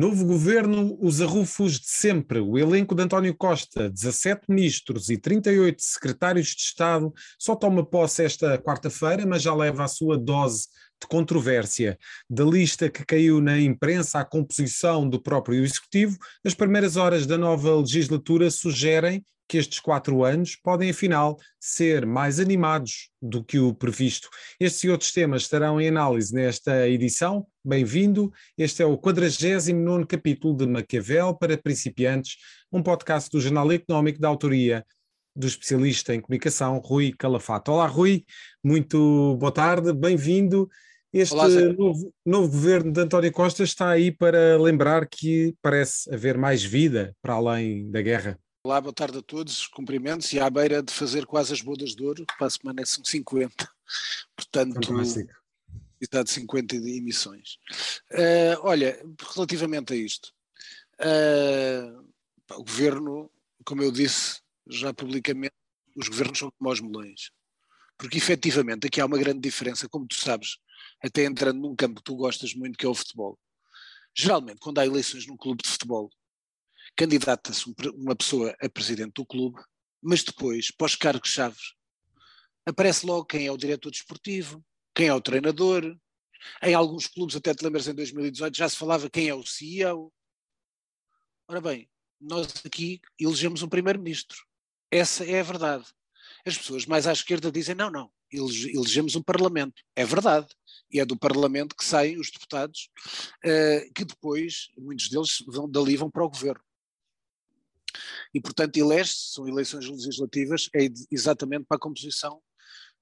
Novo governo, os arrufos de sempre. O elenco de António Costa, 17 ministros e 38 secretários de Estado, só toma posse esta quarta-feira, mas já leva a sua dose de controvérsia. Da lista que caiu na imprensa à composição do próprio Executivo, as primeiras horas da nova legislatura sugerem que estes quatro anos podem, afinal, ser mais animados do que o previsto. Estes e outros temas estarão em análise nesta edição. Bem-vindo. Este é o 49 capítulo de Maquiavel para principiantes, um podcast do Jornal Económico da autoria do especialista em comunicação, Rui Calafato. Olá, Rui. Muito boa tarde. Bem-vindo. Este Olá, novo, novo, governo de António Costa está aí para lembrar que parece haver mais vida para além da guerra. Olá, boa tarde a todos, cumprimentos. E à beira de fazer quase as bodas de ouro, para a semana são 50, portanto, está de 50 de emissões. Uh, olha, relativamente a isto, uh, o governo, como eu disse já publicamente, os governos são como os melões, porque efetivamente aqui há uma grande diferença, como tu sabes, até entrando num campo que tu gostas muito, que é o futebol. Geralmente, quando há eleições num clube de futebol, candidata-se uma pessoa a presidente do clube, mas depois, para os cargos-chave, aparece logo quem é o diretor desportivo, quem é o treinador. Em alguns clubes, até te lembras, em 2018 já se falava quem é o CEO. Ora bem, nós aqui elegemos um primeiro-ministro. Essa é a verdade. As pessoas mais à esquerda dizem: não, não, elegemos um Parlamento. É verdade. E é do Parlamento que saem os deputados, uh, que depois, muitos deles, vão, dali vão para o governo e, portanto, elege-se, são eleições legislativas, é exatamente para a composição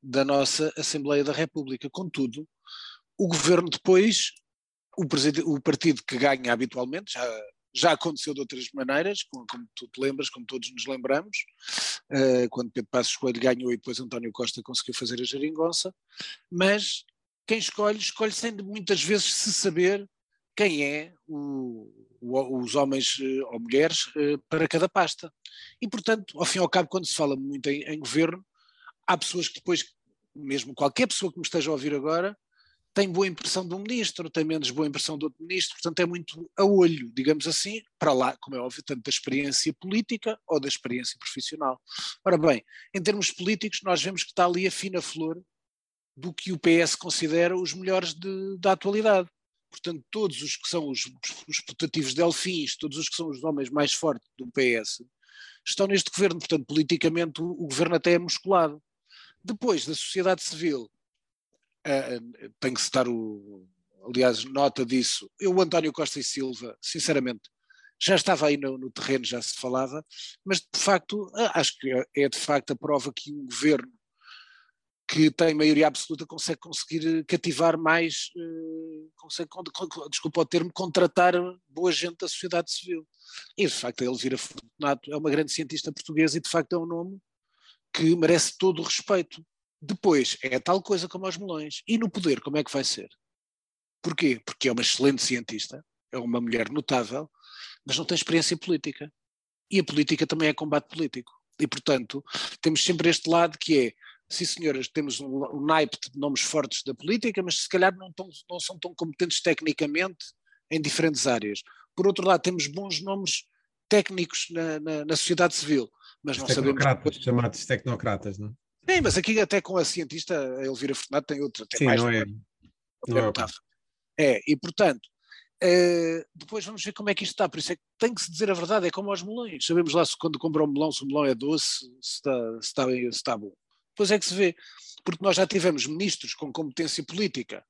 da nossa Assembleia da República. Contudo, o governo depois, o, o partido que ganha habitualmente, já, já aconteceu de outras maneiras, como, como, tu te lembras, como todos nos lembramos, uh, quando Pedro Passos Coelho ganhou e depois António Costa conseguiu fazer a geringonça, mas quem escolhe, escolhe sem muitas vezes se saber quem é o, o, os homens eh, ou mulheres eh, para cada pasta. E, portanto, ao fim e ao cabo, quando se fala muito em, em governo, há pessoas que depois, mesmo qualquer pessoa que me esteja a ouvir agora, tem boa impressão de um ministro, tem menos boa impressão de outro ministro, portanto é muito a olho, digamos assim, para lá, como é óbvio, tanto da experiência política ou da experiência profissional. Ora bem, em termos políticos, nós vemos que está ali a fina flor do que o PS considera os melhores de, da atualidade. Portanto, todos os que são os, os putativos delfins, todos os que são os homens mais fortes do PS, estão neste governo. Portanto, politicamente, o, o governo até é musculado. Depois, da sociedade civil, uh, tem que citar o. Aliás, nota disso. Eu, o António Costa e Silva, sinceramente, já estava aí no, no terreno, já se falava, mas de facto, acho que é de facto a prova que um governo que tem maioria absoluta consegue conseguir cativar mais, uh, consegue, desculpa o termo, contratar boa gente da sociedade civil. E de facto a Elvira Fortunato é uma grande cientista portuguesa e de facto é um nome que merece todo o respeito. Depois, é tal coisa como aos melões. E no poder, como é que vai ser? Porquê? Porque é uma excelente cientista, é uma mulher notável, mas não tem experiência política. E a política também é combate político. E, portanto, temos sempre este lado que é sim senhoras, temos um, um naipe de nomes fortes da política, mas se calhar não, tão, não são tão competentes tecnicamente em diferentes áreas. Por outro lado, temos bons nomes técnicos na, na, na sociedade civil, mas não sabemos... chamados tecnocratas, não Sim, mas aqui até com a cientista a Elvira Fernando tem outra, tem Sim, mais... Não é, não é, é, e portanto, uh, depois vamos ver como é que isto está, por isso é que tem que se dizer a verdade, é como aos melões, sabemos lá se quando compra um melão, se o melão é doce, se está, se está, se está bom depois é que se vê. Porque nós já tivemos ministros com competência política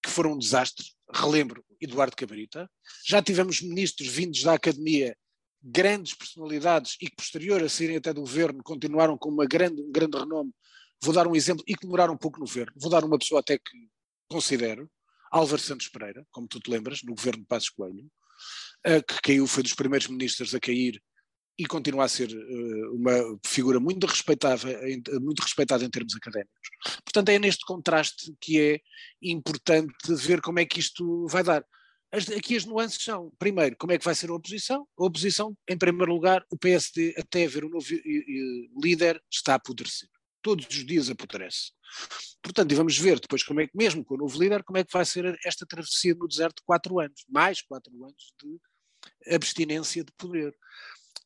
que foram um desastre, relembro Eduardo Cabrita, já tivemos ministros vindos da academia, grandes personalidades e que posterior a saírem até do governo continuaram com uma grande, um grande renome, vou dar um exemplo, e que demoraram um pouco no governo, vou dar uma pessoa até que considero, Álvaro Santos Pereira, como tu te lembras, no governo de Passos Coelho, eh, que caiu, foi dos primeiros ministros a cair e continua a ser uh, uma figura muito respeitada, muito respeitada em termos académicos. Portanto, é neste contraste que é importante ver como é que isto vai dar. As, aqui as nuances são, primeiro, como é que vai ser a oposição? A oposição, em primeiro lugar, o PSD, até haver um novo líder, está a apodrecer. todos os dias apodrece. Portanto, e vamos ver depois como é que, mesmo com o novo líder, como é que vai ser esta travessia no deserto de quatro anos, mais quatro anos de abstinência de poder.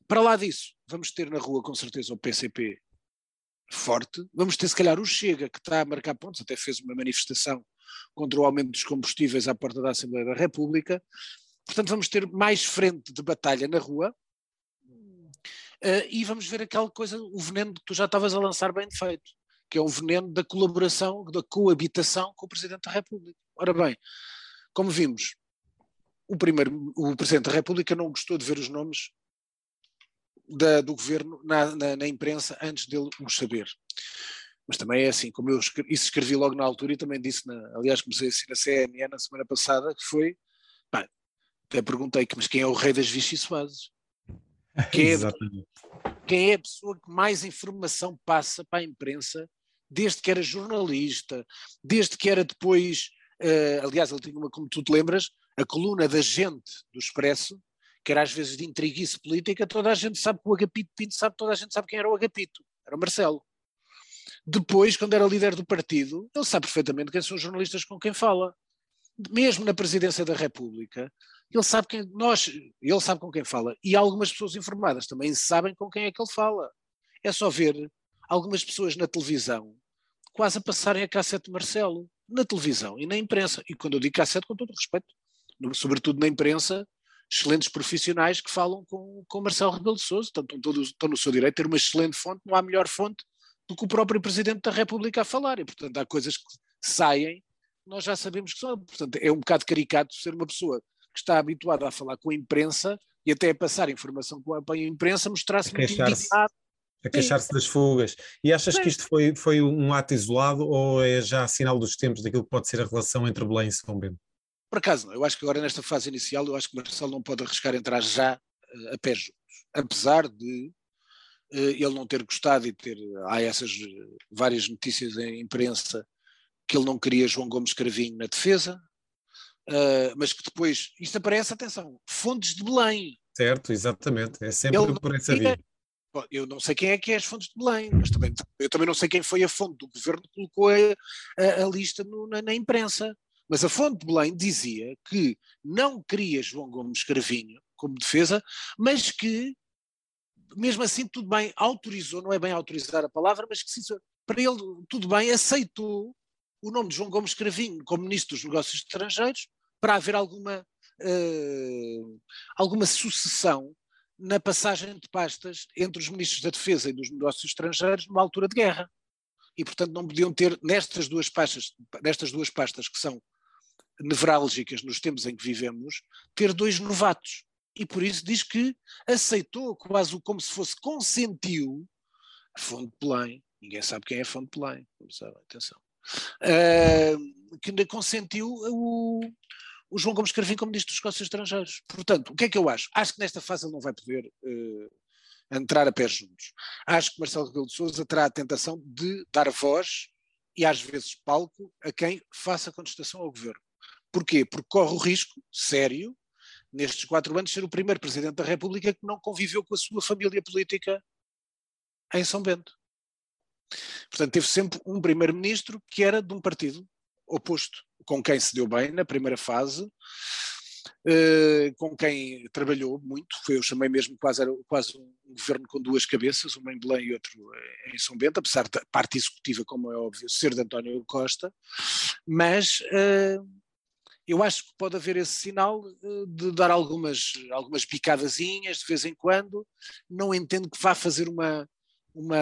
Para lá disso, vamos ter na rua com certeza o PCP forte, vamos ter se calhar o Chega, que está a marcar pontos, até fez uma manifestação contra o aumento dos combustíveis à porta da Assembleia da República, portanto vamos ter mais frente de batalha na rua, Uh, e vamos ver aquela coisa, o veneno que tu já estavas a lançar bem feito, que é o veneno da colaboração, da coabitação com o Presidente da República. Ora bem, como vimos, o, primeiro, o Presidente da República não gostou de ver os nomes da, do governo na, na, na, imprensa antes dele os saber. Mas também é assim, como eu escrevi, isso escrevi logo na altura e também disse, na, aliás, comecei assim na CNN na semana passada, que foi, pá, até perguntei que, mas quem é o rei das Vichy Soases? Quem é, quem é a pessoa que mais informação passa para a imprensa desde que era jornalista, desde que era depois, uh, aliás, ele tinha uma, como tu te lembras, a coluna da gente do Expresso, que era às vezes de intriguice política, toda a gente sabe que o Agapito Pinto sabe, toda a gente sabe quem era o Agapito, era o Marcelo. Depois, quando era líder do partido, ele sabe perfeitamente quem são os jornalistas com quem fala. Mesmo na presidência da República, ele sabe quem nós, ele sabe com quem fala e algumas pessoas informadas também sabem com quem é que ele fala. É só ver algumas pessoas na televisão quase a passarem a cassete Marcelo na televisão e na imprensa. E quando eu digo cassete, com todo o respeito, sobretudo na imprensa, excelentes profissionais que falam com, com Marcelo Rebelo de Sousa, estão, todos, estão no seu direito ter uma excelente fonte, não há melhor fonte do que o próprio Presidente da República a falar. E, portanto, há coisas que saem, nós já sabemos que são. Portanto, é um bocado caricato ser uma pessoa que está habituado a falar com a imprensa e até a passar informação com a imprensa, mostrar-se muito indignado. A queixar-se das fugas. E achas Sim. que isto foi, foi um ato isolado ou é já sinal dos tempos daquilo que pode ser a relação entre Belém e São Bento? Por acaso não. Eu acho que agora nesta fase inicial, eu acho que Marcelo não pode arriscar entrar já uh, a pé juntos. Apesar de uh, ele não ter gostado e ter. Há essas uh, várias notícias em imprensa que ele não queria João Gomes Cravinho na defesa, Uh, mas que depois, isto aparece, atenção, fontes de Belém. Certo, exatamente, é sempre Ele por essa via. Eu não sei quem é que é as fontes de Belém, mas também, eu também não sei quem foi a fonte do governo que colocou a, a, a lista no, na, na, imprensa. Mas a fonte de Belém dizia que não queria João Gomes Cravinho como defesa, mas que, mesmo assim, tudo bem, autorizou, não é bem autorizar a palavra, mas que para ele, tudo bem, aceitou o nome de João Gomes Cravinho como ministro dos Negócios Estrangeiros, para haver alguma, uh, alguma sucessão na passagem de pastas entre os ministros da Defesa e dos Negócios Estrangeiros numa altura de guerra. E, portanto, não podiam ter nestas duas pastas, nestas duas pastas que são nevrálgicas nos tempos em que vivemos, ter dois novatos. E por isso diz que aceitou, quase como se fosse consentiu, Fonte Belém. Ninguém sabe quem é Fonte Belém, como sabe, atenção. Uh, que consentiu o, o João Gomes Carvinho como Ministro dos Negócios Estrangeiros. Portanto, o que é que eu acho? Acho que nesta fase ele não vai poder uh, entrar a pé juntos. Acho que Marcelo Rebelo de Sousa terá a tentação de dar voz e às vezes palco a quem faça contestação ao governo. Porquê? Porque corre o risco, sério, nestes quatro anos, ser o primeiro Presidente da República que não conviveu com a sua família política em São Bento. Portanto, teve sempre um Primeiro-Ministro que era de um partido oposto com quem se deu bem na primeira fase, uh, com quem trabalhou muito, foi, eu chamei mesmo quase, era quase um governo com duas cabeças, uma em Belém e outro em São Bento, apesar da parte executiva, como é óbvio, ser de António Costa, mas uh, eu acho que pode haver esse sinal uh, de dar algumas, algumas picadazinhas de vez em quando, não entendo que vá fazer uma, uma,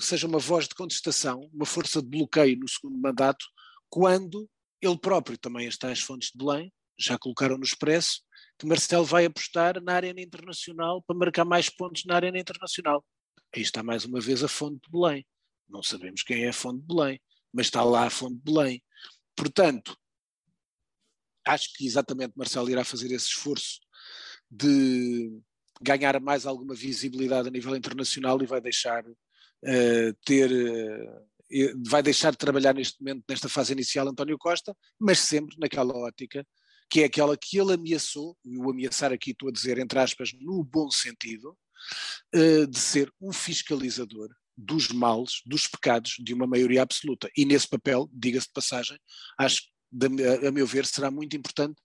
seja uma voz de contestação, uma força de bloqueio no segundo mandato, quando ele próprio também está às fontes de Belém, já colocaram no Expresso, que Marcelo vai apostar na Arena Internacional para marcar mais pontos na Arena Internacional. Aí está mais uma vez a fonte de Belém. Não sabemos quem é a fonte de Belém, mas está lá a fonte de Belém. Portanto, acho que exatamente Marcelo irá fazer esse esforço de ganhar mais alguma visibilidade a nível internacional e vai deixar uh, ter uh, vai deixar de trabalhar neste momento, nesta fase inicial, António Costa, mas sempre naquela ótica que é aquela que ele ameaçou, e o ameaçar aqui estou a dizer entre aspas no bom sentido, uh, de ser um fiscalizador dos males, dos pecados de uma maioria absoluta. E nesse papel, diga-se de passagem, acho a meu ver, será muito importante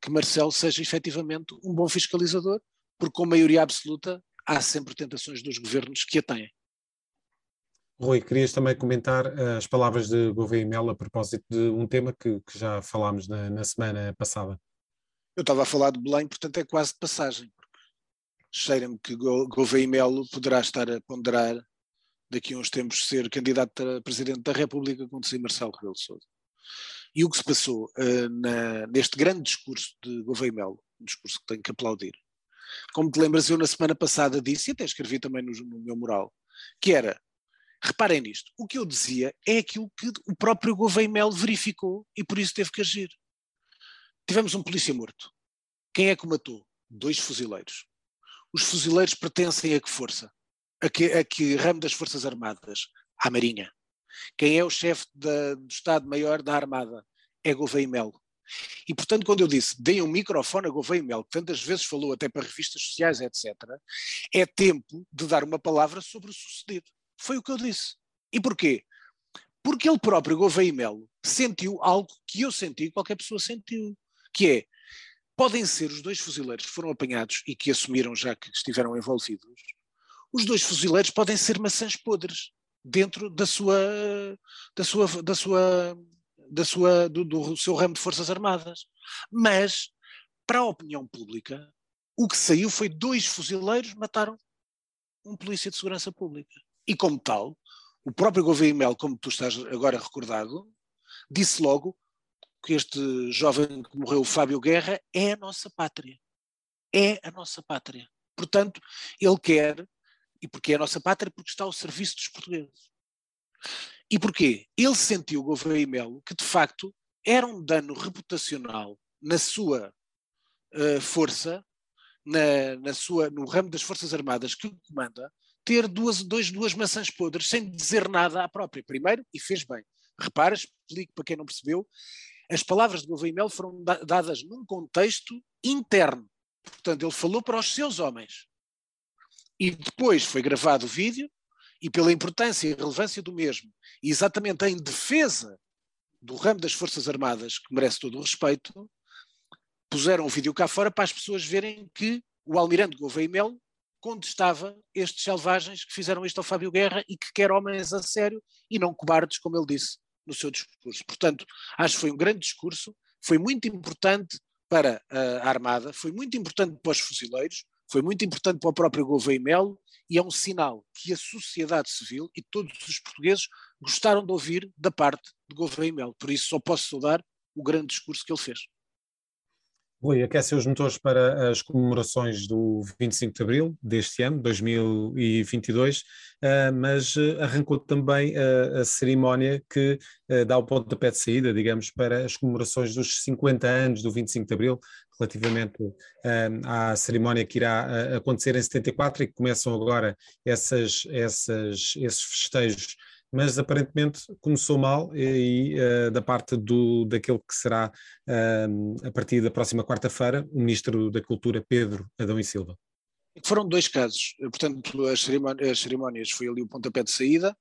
que Marcelo seja efetivamente um bom fiscalizador, porque com maioria absoluta há sempre tentações dos governos que a têm. Rui, querias também comentar eh, as palavras de Gouveia Melo a propósito de um tema que, que já falámos na, na, semana passada. Eu estava a falar de Belém, portanto é quase de passagem. Cheira-me que Gouveia Melo poderá estar a ponderar daqui a uns tempos ser candidato a Presidente da República quando sair Marcelo Rebelo Sousa. E o que se passou uh, na, neste grande discurso de Gouveia Melo, um discurso que tenho que aplaudir, como te lembras, eu na semana passada disse, e até escrevi também no, no meu mural, que era, reparem nisto, o que eu dizia é aquilo que o próprio Gouveia Melo verificou e por isso teve que agir. Tivemos um polícia morto. Quem é que o matou? Dois fuzileiros. Os fuzileiros pertencem a que força? A que, a que ramo das Forças Armadas? À Marinha. Quem é o chefe do Estado-Maior da Armada? É Gouveia Melo. E, portanto, quando eu disse deem um microfone a Gouveia Melo, que tantas vezes falou até para revistas sociais, etc., é tempo de dar uma palavra sobre o sucedido. Foi o que eu disse. E porquê? Porque ele próprio, Gouveia Melo, sentiu algo que eu senti e qualquer pessoa sentiu, que é, podem ser os dois fuzileiros que foram apanhados e que assumiram já que estiveram envolvidos, os dois fuzileiros podem ser maçãs podres dentro da sua, da sua, da sua, da sua, do, do seu ramo de forças armadas. Mas para a opinião pública, o que saiu foi dois fuzileiros mataram um polícia de segurança pública. E como tal, o próprio Gouveia como tu estás agora recordado, disse logo que este jovem que morreu, Fábio Guerra, é a nossa pátria. É a nossa pátria. Portanto, ele quer e porque é a nossa pátria, porque está ao serviço dos portugueses. E porquê? Ele sentiu, Gouveia e Melo, que de facto era um dano reputacional na sua uh, força, na, na, sua, no ramo das Forças Armadas que o comanda, ter duas, dois, duas maçãs podres sem dizer nada à própria. Primeiro, e fez bem. Repara, explico para quem não percebeu, as palavras de Gouveia e Melo foram dadas num contexto interno. Portanto, ele falou para os seus homens. E depois foi gravado o vídeo, e pela importância e relevância do mesmo, e exatamente em defesa do ramo das Forças Armadas, que merece todo o respeito, puseram o vídeo cá fora para as pessoas verem que o almirante Gouveia Melo contestava estes selvagens que fizeram isto ao Fábio Guerra e que quer homens a sério e não cobardes, como ele disse no seu discurso. Portanto, acho que foi um grande discurso, foi muito importante para a Armada, foi muito importante para os fuzileiros, foi muito importante para o próprio Gouveia Melo e é um sinal que a sociedade civil e todos os portugueses gostaram de ouvir da parte de Gouveia Melo. Por isso só posso saudar o grande discurso que ele fez. Rui, aquece os motores para as comemorações do 25 de Abril deste ano, 2022, ah, mas ah, arrancou também a, a cerimónia que dá o pontapé de saída, digamos, para as comemorações dos 50 anos do 25 de Abril, relativamente à cerimónia que irá acontecer em 74 e que começam agora essas, essas, esses festejos mas aparentemente começou mal e, e uh, da parte do, daquele que será, uh, a partir da próxima quarta-feira, o Ministro da Cultura, Pedro Adão e Silva. Foram dois casos, portanto, as cerimónias, as cerimónias foi ali o pontapé de saída,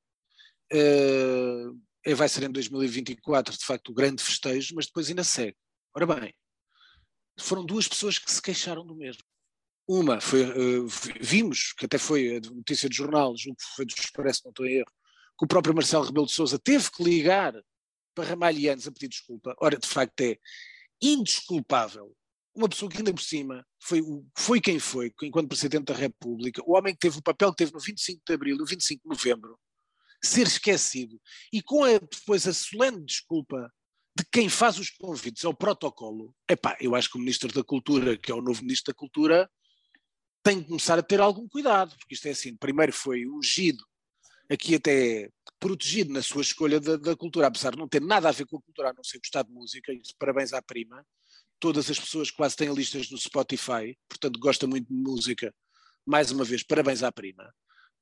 uh, vai ser em 2024, de facto, o grande festejo, mas depois ainda segue. Ora bem, foram duas pessoas que se queixaram do mesmo. Uma foi, uh, vimos, que até foi a notícia de jornal, julgo que foi do Expresso, não estou em erro, que o próprio Marcelo Rebelo de Sousa teve que ligar para Ramalhianos a pedir desculpa. Ora, de facto é indesculpável uma pessoa que ainda por cima foi, foi quem foi, enquanto Presidente da República, o homem que teve o papel que teve no 25 de Abril e no 25 de Novembro, ser esquecido e com a, depois a solene desculpa de quem faz os convites ao protocolo, epá, eu acho que o Ministro da Cultura, que é o novo Ministro da Cultura, tem que começar a ter algum cuidado, porque isto é assim, primeiro foi ungido aqui até protegido na sua escolha da, da, cultura, apesar de não ter nada a ver com a cultura, a não ser gostar de música, e parabéns à prima. Todas as pessoas quase têm listas no Spotify, portanto gosta muito de música. Mais uma vez, parabéns à prima.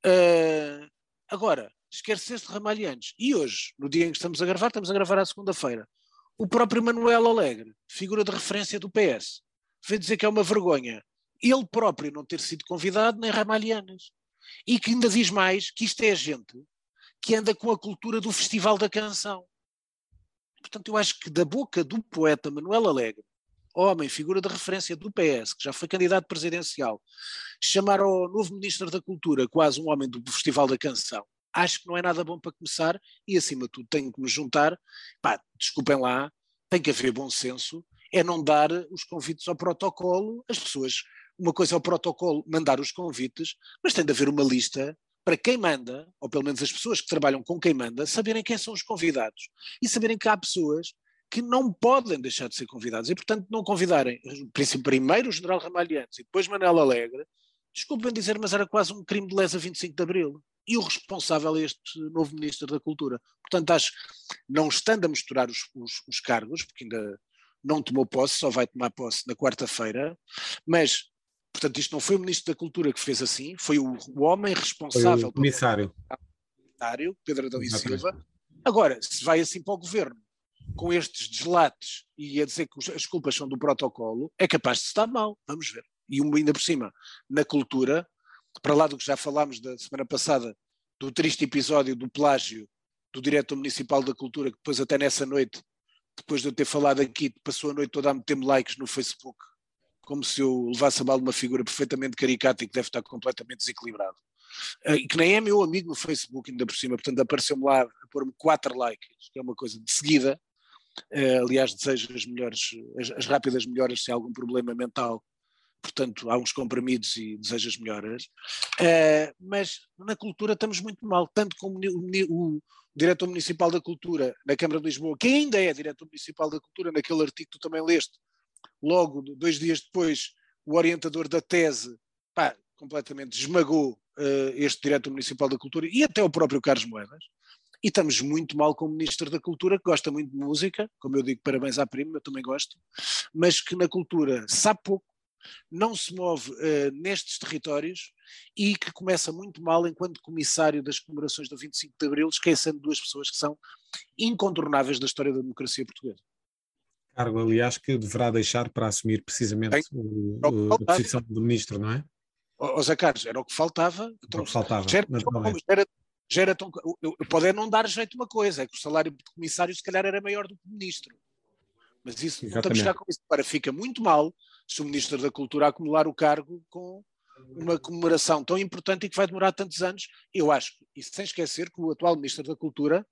Uh, agora, de Ramalhantes. E hoje, no dia em que estamos a gravar, estamos a gravar à segunda-feira, o próprio Manuel Alegre, figura de referência do PS, veio dizer que é uma vergonha ele próprio não ter sido convidado, nem Ramalhianas. E que ainda diz mais que isto é a gente que anda com a cultura do Festival da Canção. Portanto, eu acho que da boca do poeta Manuel Alegre, homem, figura de referência do PS, que já foi candidato presidencial, chamar ao novo Ministro da Cultura quase um homem do Festival da Canção, acho que não é nada bom para começar e, acima de tudo, tenho que me juntar. Pá, desculpem lá, tem que haver bom senso, é não dar os convites ao protocolo, as pessoas. Uma coisa é o protocolo mandar os convites, mas tem de haver uma lista para quem manda, ou pelo menos as pessoas que trabalham com quem manda, saberem quem são os convidados e saberem que há pessoas que não podem deixar de ser convidados e, portanto, não convidarem primeiro o General Ramalhantes e depois Manuel Alegre, desculpem dizer, mas era quase um crime de lesa 25 de Abril. E o responsável é este novo Ministro da Cultura. Portanto, acho, não estando a misturar os, os, os cargos, porque ainda não tomou posse, só vai tomar posse na quarta-feira, mas Portanto, isto não foi o Ministro da Cultura que fez assim, foi o, o homem responsável. Foi o comissário. Pelo Pedro Adão e Silva. Agora, se vai assim para o governo, com estes deslates e a dizer que as culpas são do protocolo, é capaz de estar mal. Vamos ver. E ainda por cima, na cultura, para lá do que já falámos da semana passada, do triste episódio do plágio do diretor municipal da cultura, que depois até nessa noite, depois de eu ter falado aqui, passou a noite toda a meter-me likes no Facebook como se eu levasse a mal uma figura perfeitamente caricata e que deve estar completamente desequilibrado. Uh, e que nem é meu amigo no Facebook, ainda por cima, portanto apareceu-me lá a pôr-me quatro likes, que é uma coisa de seguida. Uh, aliás, desejo as melhores, as, as, rápidas melhoras se há algum problema mental. Portanto, há uns comprimidos e desejo as melhoras. Uh, mas na cultura estamos muito mal, tanto como o, o diretor municipal da cultura na Câmara de Lisboa, que ainda é diretor municipal da cultura, naquele artigo que tu também leste, logo dois dias depois, o orientador da tese pá, completamente esmagou uh, este diretor municipal da cultura e até o próprio Carlos Moedas. E estamos muito mal com o Ministro da Cultura, que gosta muito de música, como eu digo, parabéns à prima, eu também gosto, mas que na cultura sabe pouco, não se move uh, nestes territórios e que começa muito mal enquanto comissário das comemorações do 25 de Abril, esquecendo duas pessoas que são incontornáveis da história da democracia portuguesa cargo, aliás, que deverá deixar para assumir precisamente o, o, a posição do ministro, não é? Ó Zé Carlos, era o que faltava. Então, o que faltava. Já era, era, já era tão, pode é não dar jeito uma coisa, é que o salário de comissário se calhar era maior do que o ministro. Mas isso Exatamente. não estamos já com isso. Para fica muito mal se o Ministro da Cultura acumular o cargo com uma comemoração tão importante e que vai demorar tantos anos. Eu acho, e sem esquecer que o atual Ministro da Cultura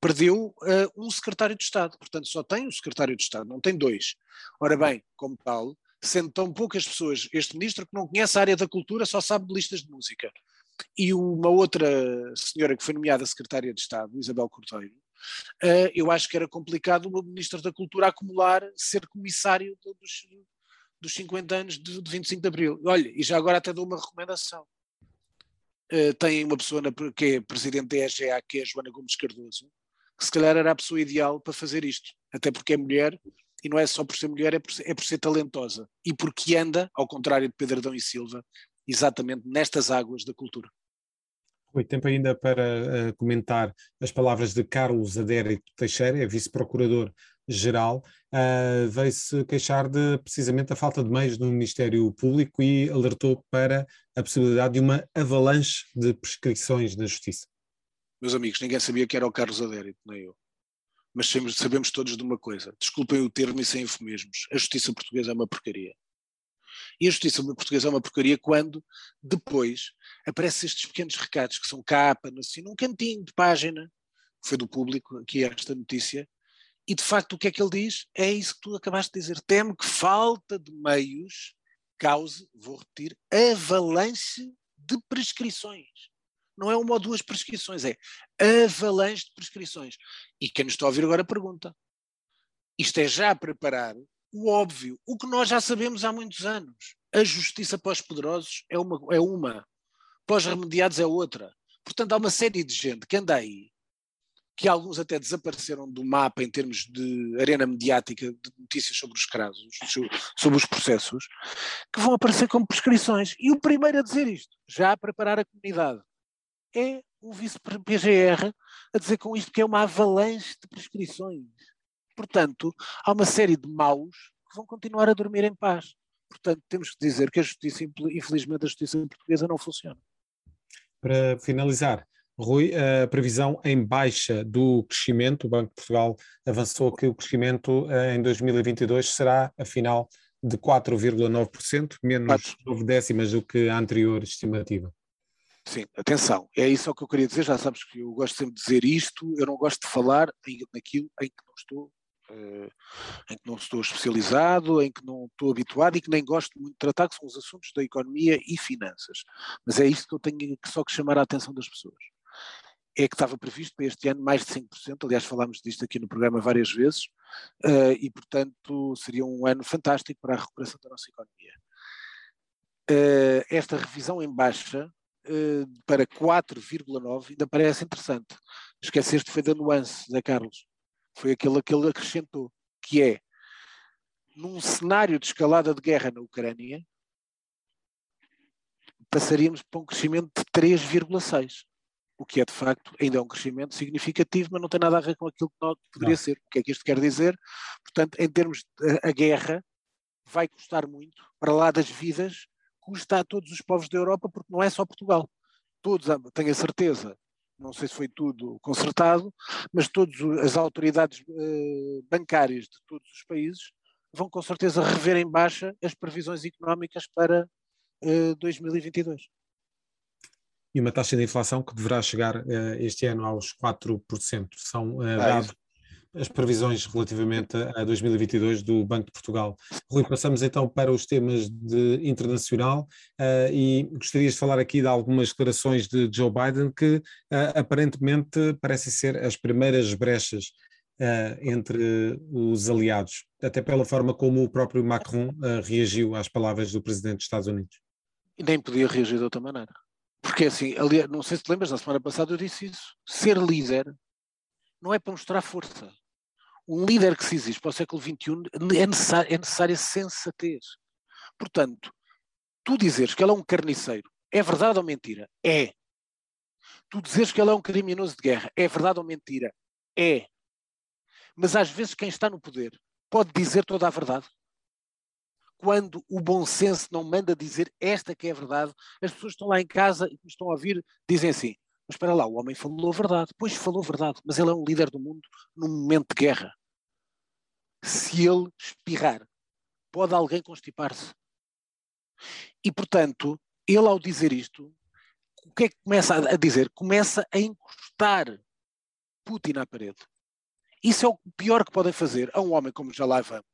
perdeu uh, um secretário de Estado, portanto só tem um secretário de Estado, não tem dois. Ora bem, como tal, sendo tão poucas pessoas, este ministro que não conhece a área da cultura só sabe de listas de música. E uma outra senhora que foi nomeada secretária de Estado, Isabel Cordeiro, uh, eu acho que era complicado o ministro da Cultura acumular, ser comissário dos, dos 50 anos de, de 25 de Abril. Olha, e já agora até dou uma recomendação. Uh, tem uma pessoa na, que é presidente da EGA, que é a Joana Gomes Cardoso, que se calhar era a pessoa ideal para fazer isto, até porque é mulher, e não é só por ser mulher, é por é por ser talentosa, e porque anda, ao contrário de Pedro Adão e Silva, exatamente nestas águas da cultura. Oi, tempo ainda para uh, comentar as palavras de Carlos Adérito Teixeira, é vice-procurador geral, uh, veio-se queixar de precisamente a falta de meios no Ministério Público e alertou para a possibilidade de uma avalanche de prescrições na Justiça. Meus amigos, ninguém sabia que era o Carlos Adérito, nem eu. Mas sabemos todos de uma coisa, desculpem o termo e sem eufemismos, a justiça portuguesa é uma porcaria. E a justiça portuguesa é uma porcaria quando, depois, aparecem estes pequenos recados que são capa, assim, num cantinho de página, foi do público, aqui esta notícia, e de facto, o que é que ele diz? É isso que tu acabaste de dizer. Temo que falta de meios cause, vou repetir, avalanche de prescrições. Não é uma ou duas prescrições, é avalanche de prescrições. E quem nos está a ouvir agora pergunta: isto é já preparar o óbvio, o que nós já sabemos há muitos anos. A justiça para os poderosos é uma, é uma para os remediados é outra. Portanto, há uma série de gente que anda aí que alguns até desapareceram do mapa em termos de arena mediática de notícias sobre os casos, sobre os processos, que vão aparecer como prescrições. E o primeiro a dizer isto, já a preparar a comunidade, é o vice-PGR a dizer com isto que é uma avalanche de prescrições. Portanto, há uma série de maus que vão continuar a dormir em paz. Portanto, temos que dizer que a justiça, infelizmente, a justiça portuguesa não funciona. Para finalizar, Rui, a previsão em baixa do crescimento, o Banco de Portugal avançou que o crescimento eh, em 2022 será, afinal, de 4,9%, menos 9 décimas do que a anterior estimativa. Sim, atenção, é isso que eu queria dizer, já sabes que eu gosto sempre de dizer isto, eu não gosto de falar naquilo em que não estou Uh, em que não estou especializado, em que não estou habituado e que nem gosto muito de tratar, que são os assuntos da economia e finanças. Mas é isto que eu tenho que só que chamar a atenção das pessoas. É que estava previsto para este ano mais de 5%, aliás falámos disto aqui no programa várias vezes, uh, e portanto seria um ano fantástico para a recuperação da nossa economia. Uh, esta revisão em baixa para 4,9 ainda parece interessante. Esqueceste foi da nuance, Zé Carlos foi aquele que ele acrescentou, que é, num cenário de escalada de guerra na Ucrânia, passaríamos para um crescimento de 3,6, o que é de facto ainda é um crescimento significativo, mas não tem nada a ver com aquilo que poderia não. ser. O que é que isto quer dizer? Portanto, em termos de a guerra, vai custar muito, para lá das vidas, custa a todos os povos da Europa, porque não é só Portugal. Todos, tenho a certeza, não sei se foi tudo consertado, mas todas as autoridades eh, bancárias de todos os países vão com certeza rever em baixa as previsões económicas para 2022. Eh, e uma taxa de inflação que deverá chegar eh, este ano aos 4%. São ah, dados as previsões relativamente a 2022 do Banco de Portugal. Rui, passamos então para os temas de internacional uh, e gostaria de falar aqui de algumas declarações de Joe Biden que uh, aparentemente parecem ser as primeiras brechas uh, entre os aliados, até pela forma como o próprio Macron reagiu às palavras do presidente dos Estados Unidos. E nem podia reagir de outra maneira. Porque assim, aliás, não sei se te lembras, na semana passada eu disse isso. Ser líder não é para mostrar força um líder que se exige para o século XXI é, necessário, é necessária sensatez. Portanto, tu dizeres que ele é um carniceiro, é verdade ou mentira? É. Tu dizeres que ele é um criminoso de guerra, é verdade ou mentira? É. Mas às vezes quem está no poder pode dizer toda a verdade. Quando o bom senso não manda dizer esta que é a verdade, as pessoas estão lá em casa e estão a ouvir, dizem assim: mas espera lá, o homem falou a verdade. Pois falou a verdade, mas ele é um líder do mundo num momento de guerra. Se ele espirrar, pode alguém constipar-se. E, portanto, ele ao dizer isto, o que é que começa a dizer? Começa a encostar Putin à parede. Isso é o pior que podem fazer a um homem como já lá vamos,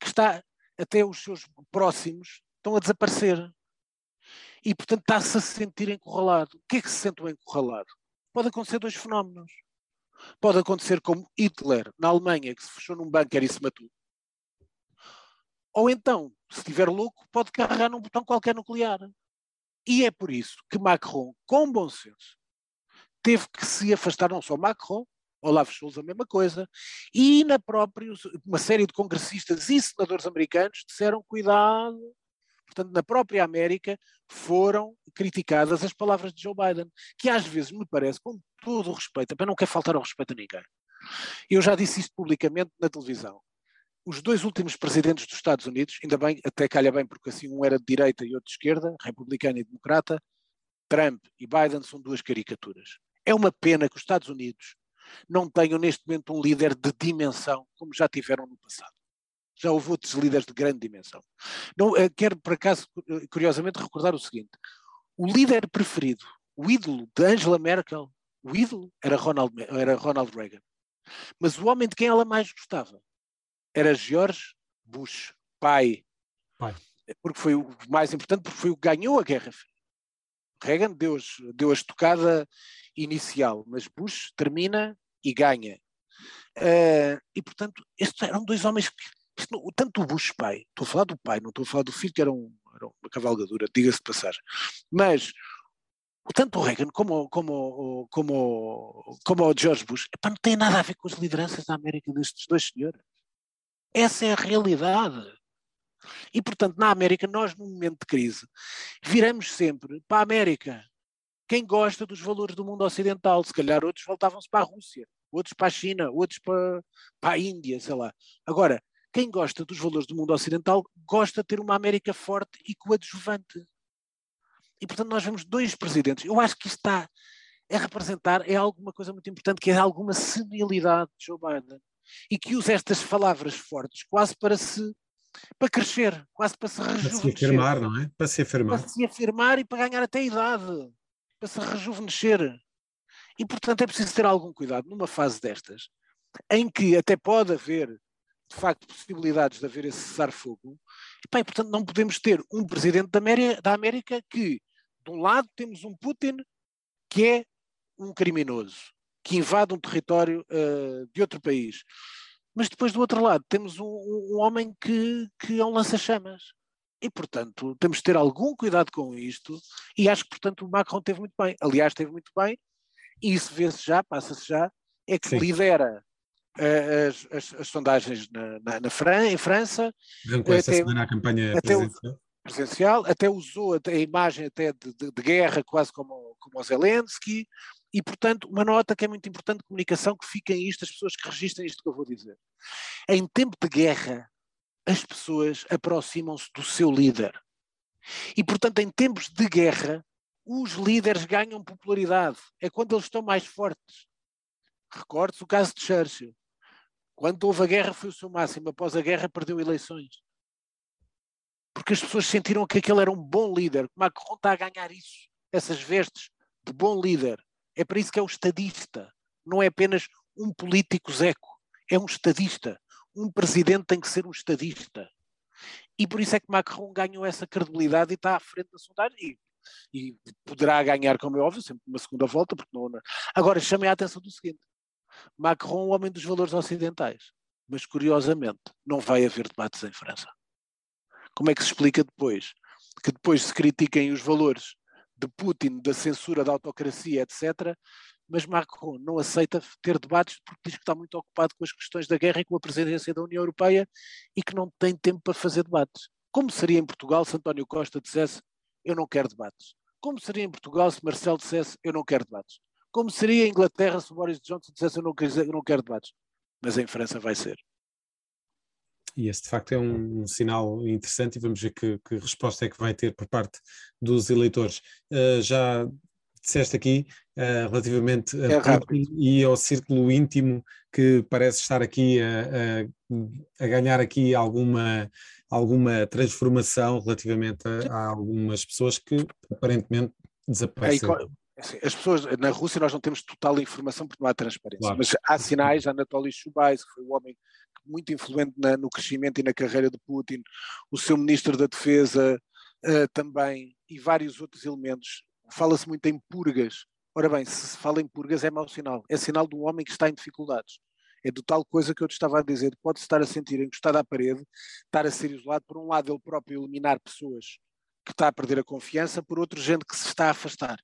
que está até os seus próximos estão a desaparecer e, portanto, está-se a sentir encurralado. O que é que se sente encurralado? Pode acontecer dois fenómenos. Pode acontecer como Hitler, na Alemanha, que se fechou num bunker e se matou. Ou então, se estiver louco, pode carregar num botão qualquer nuclear. E é por isso que Macron, com bom senso, teve que se afastar, não só Macron, Olaf Scholz a mesma coisa, e na própria, uma série de congressistas e senadores americanos disseram cuidado, portanto, na própria América foram criticadas as palavras de Joe Biden, que às vezes me parece, com todo o respeito, para não quer faltar ao respeito a ninguém. Eu já disse isto publicamente na televisão. Os dois últimos presidentes dos Estados Unidos, ainda bem, até calha bem, porque assim um era de direita e outro de esquerda, republicano e democrata, Trump e Biden são duas caricaturas. É uma pena que os Estados Unidos não tenham neste momento um líder de dimensão como já tiveram no passado já houve outros líderes de grande dimensão. Não, eh, quero, por acaso, eh, curiosamente, recordar o seguinte: o líder preferido, o ídolo de Angela Merkel, o ídolo era Ronald, era Ronald Reagan. Mas o homem de quem ela mais gostava era George Bush, pai. pai. Porque foi o mais importante, porque foi o que ganhou a Guerra Fria. Reagan deu, deu a estocada inicial, mas Bush termina e ganha. Uh, e, portanto, estes eram dois homens que tanto o Bush pai, estou a falar do pai, não estou a falar do filho, que era, um, era uma cavalgadura, diga-se de passagem, mas tanto o Reagan como, como, como, como o George Bush epá, não tem nada a ver com as lideranças da América destes dois senhores. Essa é a realidade. E, portanto, na América, nós, num momento de crise, viramos sempre para a América. Quem gosta dos valores do mundo ocidental, se calhar outros voltavam-se para a Rússia, outros para a China, outros para, para a Índia, sei lá. Agora, quem gosta dos valores do mundo ocidental gosta de ter uma América forte e coadjuvante. E, portanto, nós vemos dois presidentes. Eu acho que isto está a representar é alguma coisa muito importante, que é alguma senilidade de Joe Biden. E que usa estas palavras fortes quase para se para crescer, quase para se rejuvenescer. Para se afirmar, não é? Para se afirmar. Para se afirmar e para ganhar até idade, para se rejuvenescer. E, portanto, é preciso ter algum cuidado numa fase destas, em que até pode haver, de facto, possibilidades de haver esse cessar-fogo, e, e, portanto, não podemos ter um presidente da América, da América que, de um lado, temos um Putin que é um criminoso, que invade um território uh, de outro país. Mas depois, do outro lado, temos um, um homem que, que é um lança-chamas. E, portanto, temos de ter algum cuidado com isto, e acho que, portanto, o Macron teve muito bem. Aliás, teve muito bem, e isso vê-se já, passa-se já, é que Sim. lidera uh, as, as, as, sondagens na, na, na Fran, em França. Arrancou esta semana a campanha até presidencial. O, presencial, até usou a imagem até de, de, de, guerra, quase como, como o Zelensky, e, portanto, uma nota que é muito importante de comunicação, que fiquem isto, as pessoas que registrem isto que eu vou dizer. Em tempo de guerra, as pessoas aproximam-se do seu líder. E, portanto, em tempos de guerra, os líderes ganham popularidade. É quando eles estão mais fortes. Recorde-se o caso de Churchill. Quando houve a guerra foi o seu máximo. Após a guerra perdeu eleições. Porque as pessoas sentiram que aquele era um bom líder. Macron está a ganhar isso. Essas vestes de bom líder. É para isso que é o estadista. Não é apenas um político zeco. É um estadista. Um presidente tem que ser um estadista. E por isso é que Macron ganhou essa credibilidade e está à frente da sondagem. E, e poderá ganhar, como é óbvio, sempre uma segunda volta. Porque não, não. Agora, chamem a atenção do seguinte: Macron, o homem dos valores ocidentais. Mas, curiosamente, não vai haver debates em França. Como é que se explica depois? Que depois se critiquem os valores de Putin, da censura, da autocracia, etc. Mas Macron não aceita ter debates porque diz que está muito ocupado com as questões da guerra e com a presidência da União Europeia e que não tem tempo para fazer debates. Como seria em Portugal se António Costa dissesse eu não quero debates? Como seria em Portugal se Marcelo dissesse eu não quero debates? Como seria em Inglaterra se Boris Johnson dissesse eu não quero, eu não quero debates? Mas em França vai ser. E esse de facto é um, um sinal interessante e vamos ver que, que, resposta é que vai ter por parte dos eleitores. Uh, já disseste aqui uh, relativamente a é e ao círculo íntimo que parece estar aqui a, a, a ganhar aqui alguma, alguma transformação relativamente a, a, algumas pessoas que aparentemente desapareceram. Assim, as pessoas, na Rússia nós não temos total informação porque não há transparência, claro. mas há sinais, Anatoly Chubais, que foi o homem muito influente na, no crescimento e na carreira de Putin, o seu ministro da Defesa uh, também, e vários outros elementos. Fala-se muito em purgas. Ora bem, se se fala em purgas é mau sinal, é sinal de um homem que está em dificuldades. É do tal coisa que eu te estava a dizer, pode-se estar a sentir encostado à parede, estar a ser isolado, por um lado ele próprio eliminar pessoas que está a perder a confiança, por outro gente que se está a afastar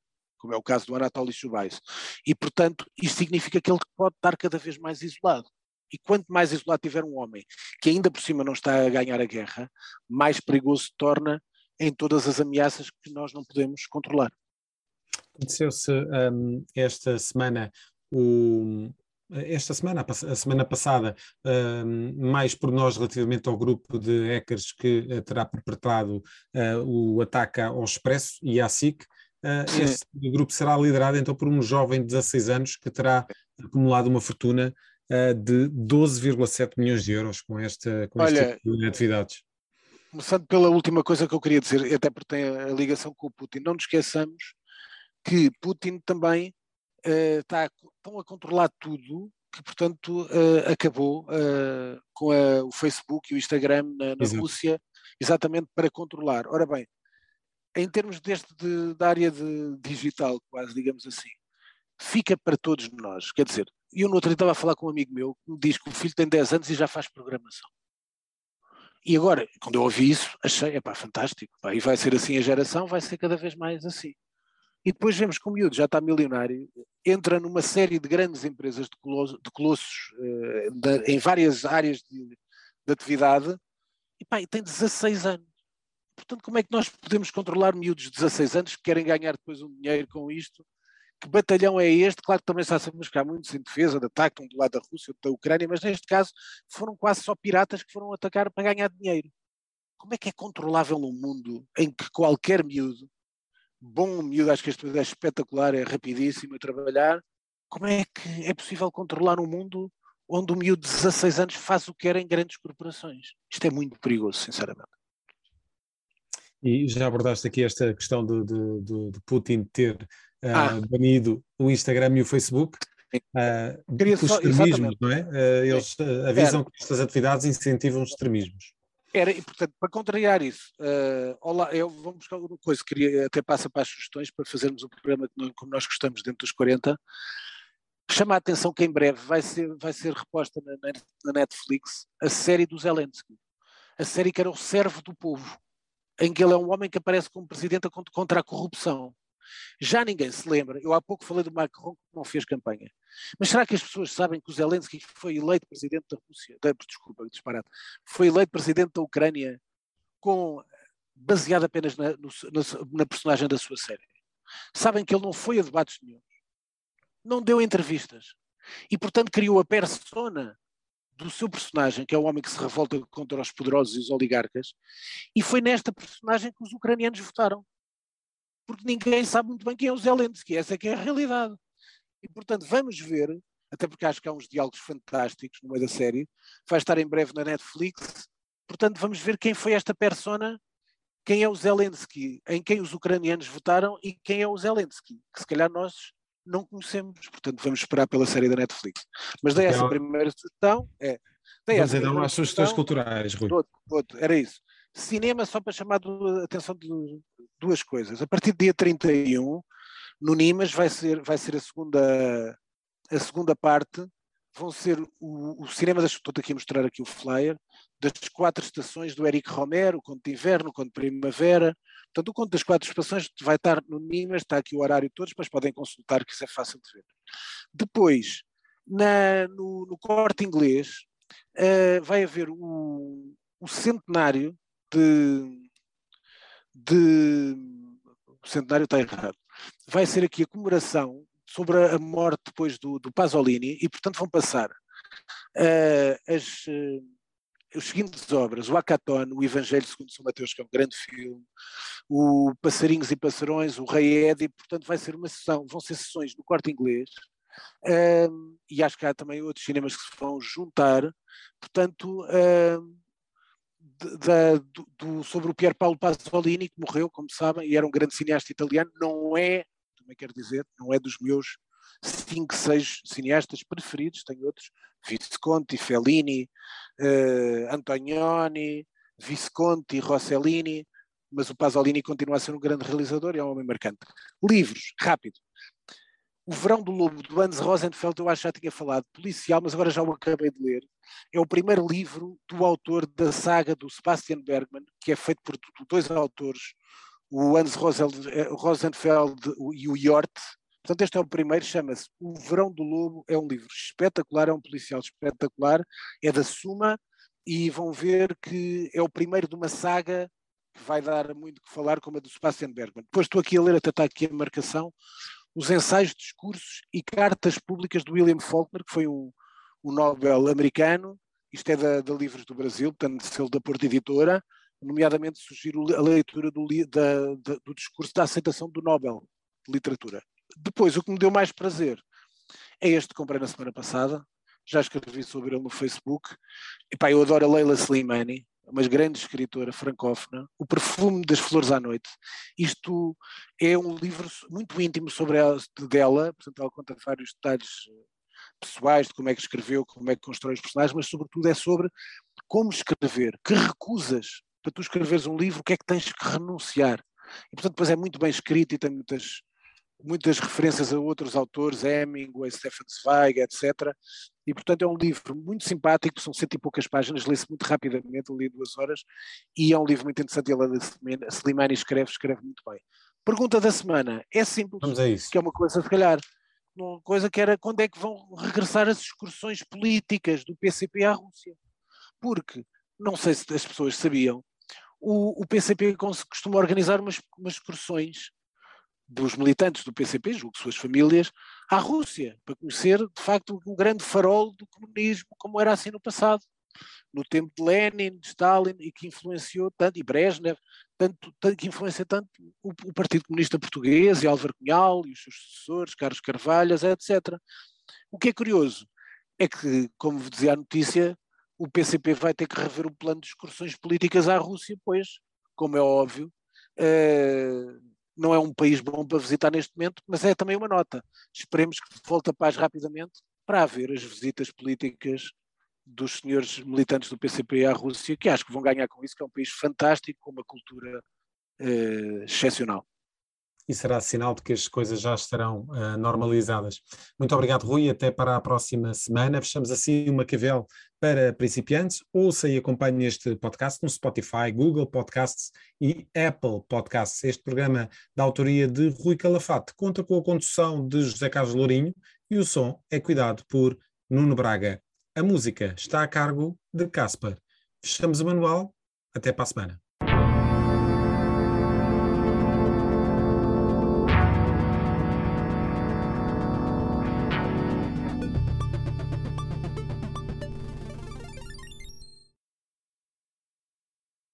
como é o caso do Anatoly Chubais. E, portanto, isto significa que ele pode estar cada vez mais isolado. E quanto mais isolado tiver um homem, que ainda por cima não está a ganhar a guerra, mais perigoso se torna em todas as ameaças que nós não podemos controlar. Aconteceu-se um, esta semana o, esta semana, a semana passada, uh, mais por nós relativamente ao grupo de hackers que uh, terá perpetrado uh, o ataque ao Expresso e à SIC, Uh, esse grupo será liderado então por um jovem de 16 anos que terá acumulado uma fortuna de 12,7 milhões de euros com, esta, com Olha, este tipo de atividades. Começando pela última coisa que eu queria dizer, até porque tem a ligação com o Putin, não nos esqueçamos que Putin também uh, está estão a controlar tudo, que portanto acabou com a, o Facebook e o Instagram na, na Rússia, exatamente para controlar. Ora bem, em termos deste de, da área de digital, quase, digamos assim, fica para todos nós. Quer dizer, eu no outro dia estava a falar com um amigo meu que me diz que o filho tem 10 anos e já faz programação. E agora, quando eu ouvi isso, achei, é pá, fantástico. Pá, e vai ser assim a geração, vai ser cada vez mais assim. E depois vemos que o miúdo já está milionário, entra numa série de grandes empresas de, de colossos uh, de, em várias áreas de, de atividade, e, pá, tem 16 anos. Portanto, como é que nós podemos controlar miúdos de 16 anos que querem ganhar depois um dinheiro com isto? Que batalhão é este? Claro que também está a buscar muitos em defesa de ataque, um do lado da Rússia, outro da Ucrânia, mas neste caso foram quase só piratas que foram atacar para ganhar dinheiro. Como é que é controlável um mundo em que qualquer miúdo bom miúdo, acho que este é espetacular, é rapidíssimo a trabalhar. Como é que é possível controlar um mundo onde o miúdo de 16 anos faz o que quer em grandes corporações? Isto é muito perigoso, sinceramente. E já abordaste aqui esta questão de, de, de Putin ter uh, ah. banido o Instagram e o Facebook. Uh, Queria os extremismos, exatamente. não é? Uh, eles avisam Era. que estas atividades incentivam os extremismos. Era, e portanto, para contrariar isso, uh, olá, eu vou buscar uma coisa, queria até passar para as sugestões para fazermos um programa como nós gostamos dentro dos 40. Chama a atenção que em breve vai ser, vai ser reposta na, na Netflix a série do Zelensky. A série que era o servo do povo em que ele é um homem que aparece como presidente contra a corrupção. Já ninguém se lembra, eu há pouco falei do Macron que não fez campanha, mas será que as pessoas sabem que o Zelensky foi eleito presidente da Rússia, da, desculpa, disparado, foi eleito presidente da Ucrânia com, baseado apenas na, no, na, na personagem da sua série? Sabem que ele não foi a debates nenhum, não deu entrevistas e, portanto, criou a persona do seu personagem, que é o homem que se revolta contra os poderosos e os oligarcas, e foi nesta personagem que os ucranianos votaram. Porque ninguém sabe muito bem quem é o Zelensky, essa é que é a realidade. E, portanto, vamos ver, até porque acho que há uns diálogos fantásticos no meio da série, vai estar em breve na Netflix, portanto, vamos ver quem foi esta persona, quem é o Zelensky, em quem os ucranianos votaram e quem é o Zelensky, que se calhar nós não conhecemos, portanto vamos esperar pela série da Netflix. Mas dei essa primeira sugestão, é. Dei Vamos então às sugestões culturais, Rui. Outro, outro, era isso. Cinema, só para chamar a atenção de duas coisas. A partir do dia 31, no Nimas vai ser, vai ser a, segunda, a segunda parte, vão ser o, o cinema, das, estou aqui a mostrar aqui o flyer, das quatro estações do Eric Romero, o Conto de Inverno, o Conto de Primavera. Portanto, o Conto das Quatro Estações vai estar no Nimas, está aqui o horário todos, mas podem consultar, que isso é fácil de ver. Depois, na, no, no corte inglês, uh, vai haver o, o centenário de, de. O centenário está errado. Vai ser aqui a comemoração sobre a morte depois do, do Pasolini e, portanto, vão passar uh, as. Uh, os seguintes obras, o Acaton, o Evangelho segundo São Mateus, que é um grande filme, o Passarinhos e Passarões, o Rei Edi, portanto vai ser uma sessão, vão ser sessões no corte inglês, um, e acho que há também outros cinemas que se vão juntar, portanto, um, da, do, do, sobre o Pier Paolo Pasolini, que morreu, como sabem, e era um grande cineasta italiano, não é, também quero dizer, não é dos meus cinco, seis cineastas preferidos, tenho outros, Visconti, Fellini, uh, Antonioni, Visconti, Rossellini, mas o Pasolini continua a ser um grande realizador e é um homem marcante. Livros, rápido. O Verão do Lobo, do Hans Rosenfeld, eu acho que já tinha falado, policial, mas agora já o acabei de ler. É o primeiro livro do autor da saga do Sebastian Bergman, que é feito por dois autores, o Hans eh, Rosenfeld e o Jort, Portanto, este é o primeiro, chama-se O Verão do Lobo, é um livro espetacular, é um policial espetacular, é da Suma, e vão ver que é o primeiro de uma saga que vai dar muito que falar, como a do Sebastian Bergman. Depois estou aqui a ler, até está aqui a marcação, os ensaios, discursos e cartas públicas do William Faulkner, que foi um, um Nobel americano, isto é da, da Livros do Brasil, portanto, selo da Porta Editora, nomeadamente sugiro a leitura do, da, da, do discurso da aceitação do Nobel de Literatura. Depois, o que me deu mais prazer é este que comprei na semana passada. Já escrevi sobre ele no Facebook. E pá, eu adoro a Leila Slimani, uma grande escritora francófona. O Perfume das Flores à Noite. Isto é um livro muito íntimo sobre ela, dela, portanto, ela conta vários detalhes eh, pessoais de como é que escreveu, como é que constrói os personagens, mas sobretudo é sobre como escrever, que recusas para tu escreveres um livro, o que é que tens que renunciar. E portanto, depois é muito bem escrito e tem muitas muitas referências a outros autores, Hemingway, Stefan Zweig, etc. E, portanto, é um livro muito simpático, são cento e poucas páginas, lê-se muito rapidamente, li duas horas, e é um livro muito interessante. Ele, a Slimani escreve, escreve muito bem. Pergunta da semana, é simples, Vamos a isso. que é uma coisa, se calhar, uma coisa que era quando é que vão regressar as excursões políticas do PCP à Rússia? Porque, não sei se as pessoas sabiam, o, o PCP costuma organizar umas, umas excursões dos militantes do PCP, julgo suas famílias, à Rússia, para conhecer, de facto, um grande farol do comunismo, como era assim no passado. no tempo de Lenin, de Stalin, e que influenciou tanto, e Brezhnev, tanto, tanto que influencia tanto o, o, Partido Comunista Português e Álvaro Cunhal e os seus sucessores, Carlos Carvalhas, etc. O que é curioso é que, como dizia a notícia, o PCP vai ter que rever o plano de excursões políticas à Rússia, pois, como é óbvio, uh, não é um país bom para visitar neste momento, mas é também uma nota. Esperemos que volte a paz rapidamente para haver as visitas políticas dos senhores militantes do PCP à Rússia, que acho que vão ganhar com isso, que é um país fantástico, com uma cultura uh, excepcional e será sinal de que as coisas já estarão uh, normalizadas. Muito obrigado, Rui, até para a próxima semana. Fechamos assim uma cavel para principiantes. Ouça e acompanhe este podcast no Spotify, Google Podcasts e Apple Podcasts. Este programa da autoria de Rui Calafate conta com a condução de José Carlos Lourinho e o som é cuidado por Nuno Braga. A música está a cargo de Casper. Fechamos o manual. Até para a semana.